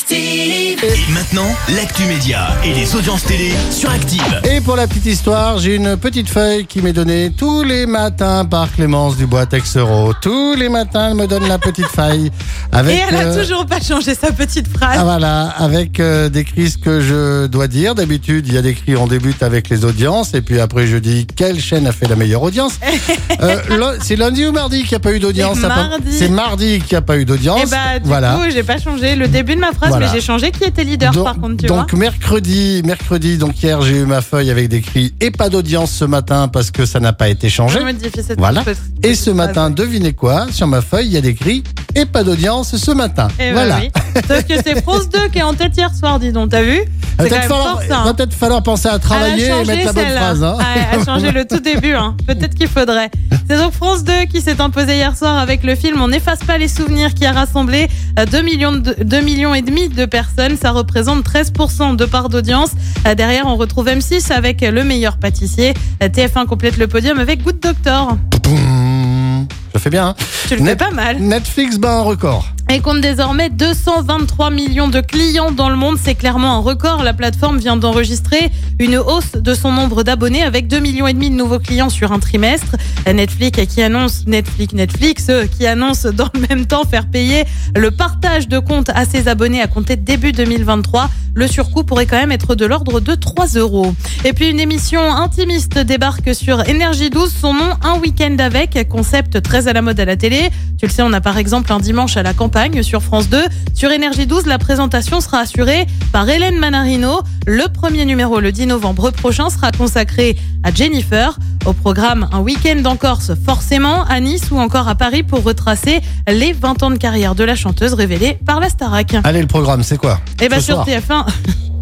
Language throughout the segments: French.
Active. Et maintenant, l'actu média et les audiences télé sur Active. Et pour la petite histoire, j'ai une petite feuille qui m'est donnée tous les matins par Clémence Dubois Texero. Tous les matins, elle me donne la petite feuille avec Et elle a euh, toujours pas changé sa petite phrase. ah voilà, avec euh, des cris ce que je dois dire. D'habitude, il y a des cris, on débute avec les audiences et puis après je dis quelle chaîne a fait la meilleure audience? Euh, c'est lundi ou mardi qu'il n'y a pas eu d'audience? C'est ça pas- mardi. C'est mardi qu'il n'y a pas eu d'audience. Et bah, du voilà. coup, j'ai pas changé le début de ma phrase, Voilà. mais j'ai changé qui était leader donc, par contre, tu donc mercredi, mercredi, donc hier j'ai eu ma feuille avec des cris et pas d'audience ce matin parce que ça n'a pas été changé. Voilà. Et ce matin, devinez quoi? Sur ma feuille, il y a des cris et pas d'audience ce matin. Eh ben voilà. oui. Sauf que c'est France 2 qui est en tête hier soir, dis donc, t'as vu? Peut-être même falloir, ça. va hein. peut-être falloir penser à travailler Elle a et mettre la bonne phrase. Hein. Ah, elle a changé le tout début. Hein. Peut-être qu'il faudrait. C'est donc France 2 qui s'est imposé hier soir avec le film On n'efface pas les souvenirs qui a rassemblé 2 millions, de, 2 millions et demi de personnes. Ça représente 13% de part d'audience. Euh, Derrière, on retrouve M6 avec le meilleur pâtissier. Euh, TF1 complète le podium avec Good Doctor. Boum. Fais bien. hein. Tu le fais pas mal. Netflix bat un record. Et compte désormais 223 millions de clients dans le monde. C'est clairement un record. La plateforme vient d'enregistrer une hausse de son nombre d'abonnés avec 2 millions et demi de nouveaux clients sur un trimestre. Netflix qui annonce Netflix Netflix euh, qui annonce dans le même temps faire payer le partage de comptes à ses abonnés à compter début 2023. Le surcoût pourrait quand même être de l'ordre de 3 euros. Et puis une émission intimiste débarque sur Énergie 12. Son nom, un week-end avec, concept très à la mode à la télé. Tu le sais, on a par exemple un dimanche à la campagne sur France 2. Sur Énergie 12, la présentation sera assurée par Hélène Manarino. Le premier numéro, le 10 novembre prochain, sera consacré à Jennifer. Au programme, un week-end en Corse, forcément, à Nice ou encore à Paris pour retracer les 20 ans de carrière de la chanteuse révélée par la Starac. Allez, le programme, c'est quoi bah Ce sur soir. TF1.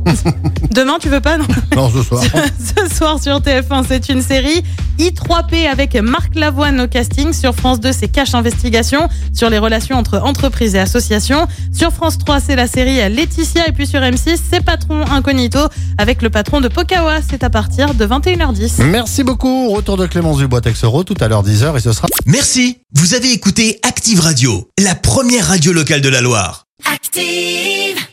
Demain, tu veux pas, non Non, ce soir. ce soir sur TF1, c'est une série I3P avec Marc Lavoine au casting. Sur France 2, c'est Cache Investigation sur les relations entre entreprises et associations. Sur France 3, c'est la série Laetitia. Et puis sur M6, c'est Patron Incognito avec le patron de Pokawa. C'est à partir de 21h10. Merci beaucoup. Retour de Clémence Dubois Texero tout à l'heure 10h et ce sera Merci, vous avez écouté Active Radio, la première radio locale de la Loire. Active.